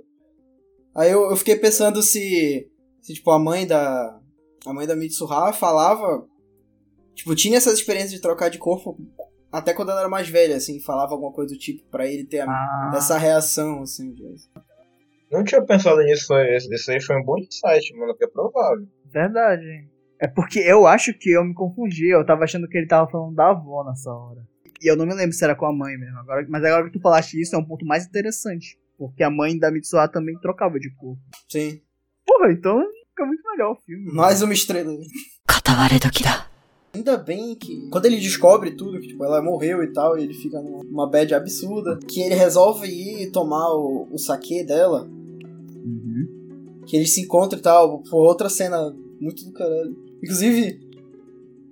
Aí eu, eu fiquei pensando se. Se, tipo, a mãe da. A mãe da Mitsuha falava. Tipo, tinha essas experiências de trocar de corpo até quando ela era mais velha, assim, falava alguma coisa do tipo pra ele ter a- Ah, essa reação, assim. de- Não tinha pensado nisso, esse esse aí foi um bom insight, mano, que é provável. verdade. É porque eu acho que eu me confundi. Eu tava achando que ele tava falando da avó nessa hora. E eu não me lembro se era com a mãe mesmo. Agora, mas agora que tu falaste isso, é um ponto mais interessante. Porque a mãe da Mitsuha também trocava de corpo. Sim. Porra, então fica muito melhor o filme. Mais uma estrela. Ainda bem que quando ele descobre tudo, que tipo, ela morreu e tal, e ele fica numa bad absurda, que ele resolve ir tomar o, o saque dela. Uhum. Que eles se encontram e tal, por outra cena muito do caralho. Inclusive,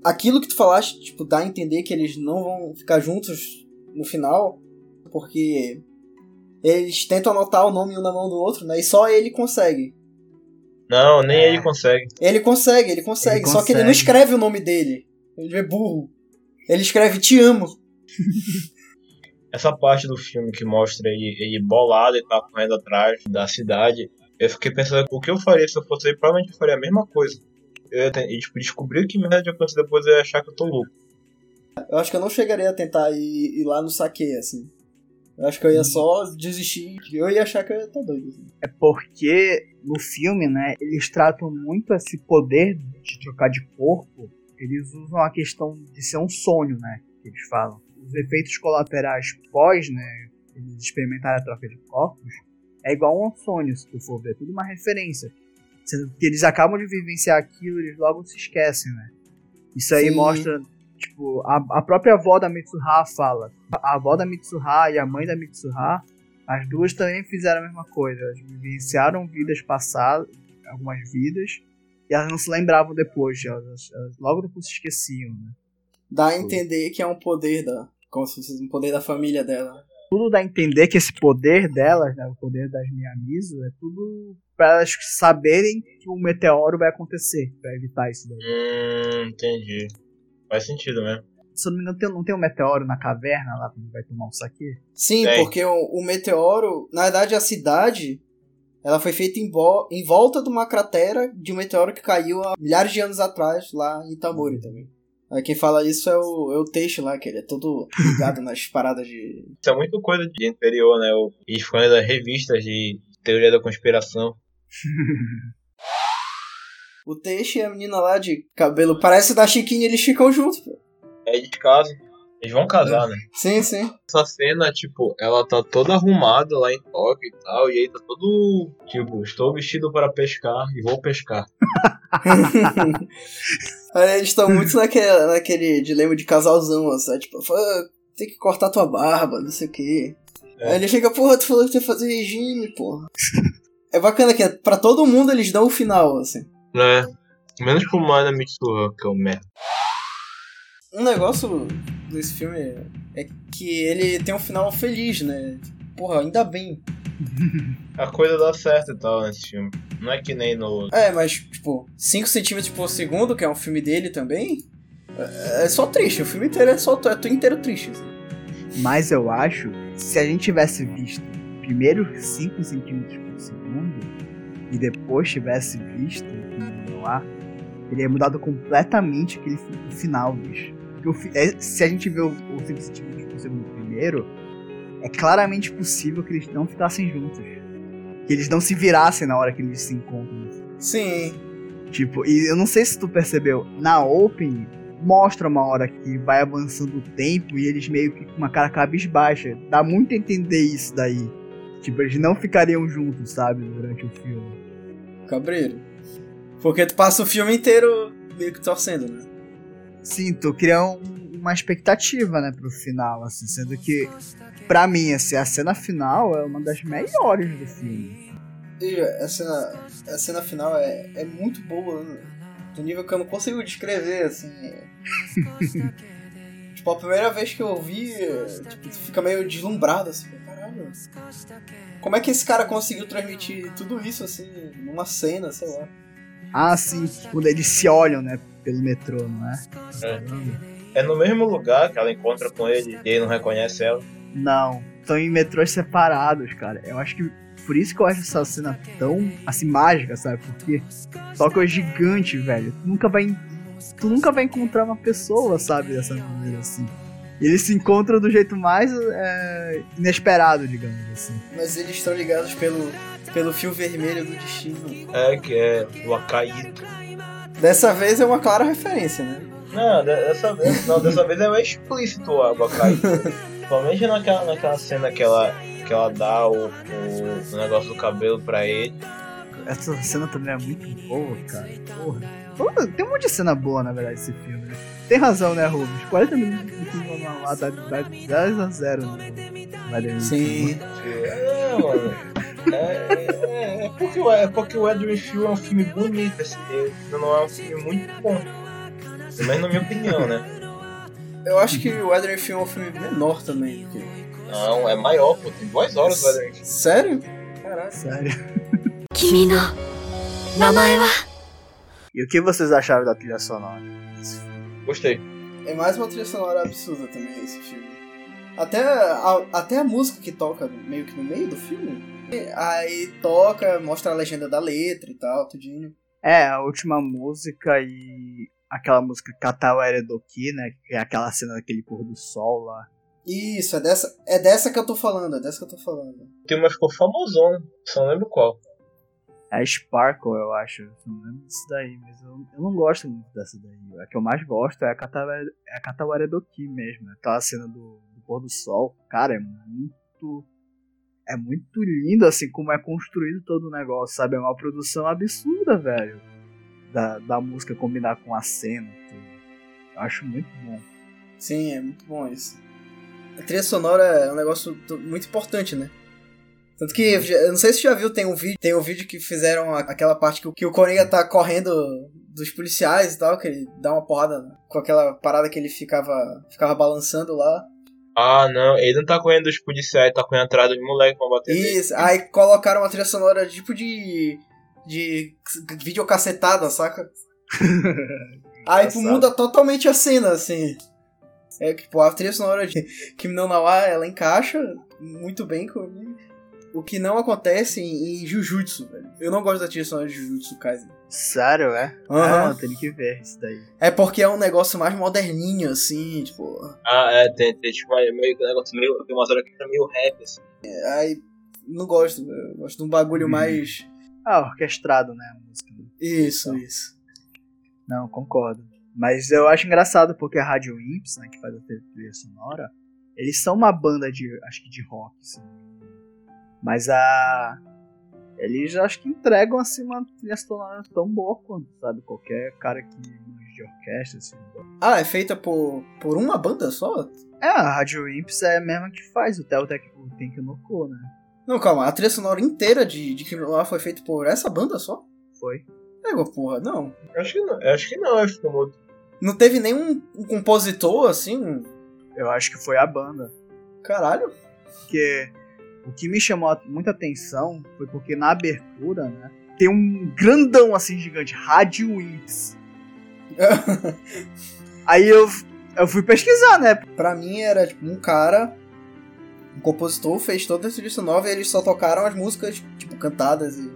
aquilo que tu falaste, tipo, dá a entender que eles não vão ficar juntos no final, porque eles tentam anotar o nome um na mão do outro, né? E só ele consegue. Não, nem É. ele consegue. Ele consegue, ele consegue, Ele só que ele não consegue. escreve o nome dele. Ele é burro. Ele escreve te amo. Essa parte do filme que mostra ele, ele bolado e tá correndo atrás da cidade, eu fiquei pensando o que eu faria se eu fosse ele, provavelmente eu faria a mesma coisa. Eu ia e, tipo, descobrir que merda de acontecer depois eu ia achar que eu tô louco. Eu acho que eu não chegaria a tentar ir, ir lá no saque, assim. Eu acho que eu ia só desistir. Eu ia achar que eu ia estar doido. Assim. É porque no filme, né, eles tratam muito esse poder de trocar de corpo. Eles usam a questão de ser um sonho, né? Que eles falam. Os efeitos colaterais pós, né? Eles experimentarem a troca de corpos. É igual a um sonho, se tu for ver. É tudo uma referência. Sendo que eles acabam de vivenciar aquilo, eles logo se esquecem, né? Isso aí Sim. mostra, tipo, a, a própria avó da Mitsuha fala. A avó da Mitsuha e a mãe da Mitsuha as duas também fizeram a mesma coisa. Elas vivenciaram vidas passadas, algumas vidas, e elas não se lembravam depois. Elas, elas logo depois se esqueciam, né? Dá a entender que é um poder da. Como se fosse um poder da família dela. Tudo dá a entender que esse poder delas, né, o poder das Miyamizu, é tudo para elas saberem que um meteoro vai acontecer, para evitar isso daí. Hum, entendi. Faz sentido mesmo. Se eu não me engano, tem, não tem um meteoro na caverna lá quando vai tomar um saque? Sim, Tem. porque o, o meteoro. Na verdade, a cidade. Ela foi feita em, vo- em volta de uma cratera de um meteoro que caiu há milhares de anos atrás, lá em Itamori também. Aí quem fala isso é o, é o Teixe lá, que ele é todo ligado nas paradas de. Isso é muito coisa de interior, né? E ficam das revistas de teoria da conspiração. O Teixe e a menina lá de cabelo parece da Chiquinha, eles ficam juntos, pô. Aí eles casam. Eles vão casar, né? Sim, sim. Essa cena, tipo, ela tá toda arrumada lá em Tóquio e tal, e aí tá todo, tipo, estou vestido para pescar e vou pescar. Aí eles estão muito naquele, naquele dilema de casalzão, assim, tipo, "Ah, tem que cortar tua barba, não sei o quê. É. Aí ele chega, porra, tu falou que tu ia fazer regime, porra. É bacana que pra todo mundo eles dão o final, assim. Né? Menos pro Mana Mitsuha, que é o merda. Um negócio desse filme é que ele tem um final feliz, né? Porra, ainda bem. A coisa dá certo e tal nesse filme. Não é que nem no. É, mas, tipo, 5 centímetros por segundo, que é um filme dele também, é é só triste. O filme inteiro é só é tu inteiro triste. assim. Mas eu acho, se a gente tivesse visto primeiros 5 centímetros por segundo e depois tivesse visto o lá, teria mudado completamente aquele fi- final, bicho. Porque é- se a gente vê o, o 5 centímetros por segundo primeiro, é claramente possível que eles não ficassem juntos. Que eles não se virassem na hora que eles se encontram. Sim. Tipo, e eu não sei se tu percebeu, na Open mostra uma hora que vai avançando o tempo e eles meio que com uma cara cabisbaixa. Dá muito a entender isso daí. Tipo, eles não ficariam juntos, sabe, durante o filme. Cabreiro. Porque tu passa o filme inteiro meio que torcendo, né? Sim, tu cria um- uma expectativa, né, pro final, assim, sendo que, pra mim, assim, a cena final é uma das melhores do filme. E a cena, a cena final é, é muito boa, né? do nível que eu não consigo descrever, assim. tipo, a primeira vez que eu vi, tipo, tu fica meio deslumbrado, assim, caralho. Como é que esse cara conseguiu transmitir tudo isso, assim, numa cena, sei lá. Ah, sim, quando eles se olham, né, pelo metrô, não é? É no mesmo lugar que ela encontra com ele e ele não reconhece ela. Não, estão em metrôs separados, cara. Eu acho que por isso que eu acho essa cena tão, assim, mágica, sabe? Porque Tóquio é gigante, velho. Tu nunca vai, tu nunca vai encontrar uma pessoa, sabe, dessa maneira, assim. E eles se encontram do jeito mais é, inesperado, digamos assim. Mas eles estão ligados pelo, pelo fio vermelho do destino. É, que é o Akaito. Dessa vez é uma clara referência, né? Não, de- dessa vez, não, dessa vez é mais explícito o Akaito. Principalmente naquela, naquela cena que ela, que ela dá o, o, o negócio do cabelo pra ele. Essa cena também é muito boa, cara. Porra. Tem um monte de cena boa, na verdade, esse filme. Tem razão, né, Rubens? 40 minutos de filme lá dá, 10 a 0, né? Vale Sim. É, é. É, é, é, é, porque, o Edwin Field é um filme bonito, assim, não é um filme muito bom. Mas na minha opinião, né? Eu acho que o Edwin Film é um filme menor também. Porque... Não, é maior, pô. Tem duas horas o Adrian Sério? Caraca. Sério. Kimi no namae wa... E o que vocês acharam da trilha sonora? Gostei. É mais uma trilha sonora absurda também esse filme. Até a, até a música que toca meio que no meio do filme. Aí toca, mostra a legenda da letra e tal, tudinho. É, a última música e aquela música Katawa Eredoki, né? Que é aquela cena daquele pôr do sol lá. Isso, é dessa, é dessa que eu tô falando, é dessa que eu tô falando. Tem uma que ficou famosona, só não lembro qual. A Sparkle, eu acho. Não lembro disso daí, mas eu, eu não gosto muito dessa daí. A que eu mais gosto é a Katawa, é a Katawa Eredoki mesmo. Aquela cena do, do pôr do sol. Cara, é muito. É muito lindo, assim, como é construído todo o negócio, sabe? É uma produção absurda, velho. Da, da música combinar com a cena. Tudo. Eu acho muito bom. Sim, é muito bom isso. A trilha sonora é um negócio muito importante, né? Tanto que, eu não sei se você já viu, tem um vídeo, tem um vídeo que fizeram aquela parte que, o- que o Coringa tá correndo dos policiais e tal, que ele dá uma porrada com aquela parada que ele ficava, ficava balançando lá. Ah, não, ele não tá correndo dos policiais, tá correndo atrás dos moleques pra bater. Isso, aí colocaram uma trilha sonora tipo de. de videocacetada, saca? aí tipo, muda totalmente a cena, assim. É que tipo, a trilha sonora de no Nawa, ela encaixa muito bem com o que não acontece em, em Jujutsu, velho. Eu não gosto da trilha sonora de Jujutsu Kaisen. Sério, é? Aham. Ah, tem que ver isso daí. É porque é um negócio mais moderninho, assim, tipo. Ah, é, tem, tem tipo meio meio que um negócio meio. Tem umas horas que é meio rap, assim. Aí não gosto, eu gosto de um bagulho Hum. mais. Ah, orquestrado, né? A música. Isso, isso. Não, concordo. Mas eu acho engraçado porque a Rádio Imps, né, que faz a trilha sonora, eles são uma banda de, acho que de rock, assim. Mas a eles acho que entregam assim uma trilha sonora tão boa quanto, sabe, qualquer cara que manja de orquestra, assim. Ah, é feita por, por uma banda só? É, a Rádio Imps é a mesma que faz o Tel Tenki no Ko, né? Não, calma, a trilha sonora inteira de, de Law foi feita por essa banda só? Foi. Égua, porra, não. Acho que não, acho que não, acho que não. Não teve nenhum um compositor assim? Eu acho que foi a banda. Caralho. Porque o que me chamou muita atenção foi porque na abertura, né, tem um grandão assim gigante, Rádio Imps. Aí eu, eu fui pesquisar, né? pra mim era tipo um cara O compositor fez toda essa trilha sonora e eles só tocaram as músicas, tipo, cantadas e.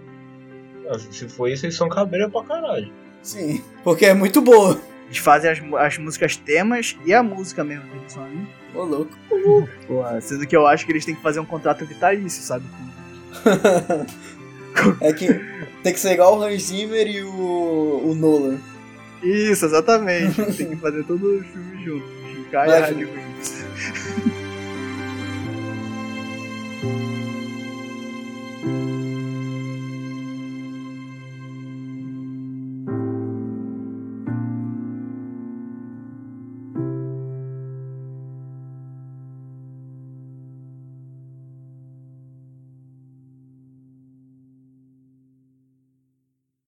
Nossa, se for isso, eles são cabreira pra caralho. Sim. Porque é muito boa. Eles fazem as, as músicas temas e a música mesmo, são ali. Ô, louco. Sendo que eu acho que eles têm que fazer um contrato vitalício, sabe? é que tem que ser igual o Hans Zimmer e o, o Nolan. Isso, exatamente. Tem que fazer todos os filmes juntos. Shinkai e Rádio.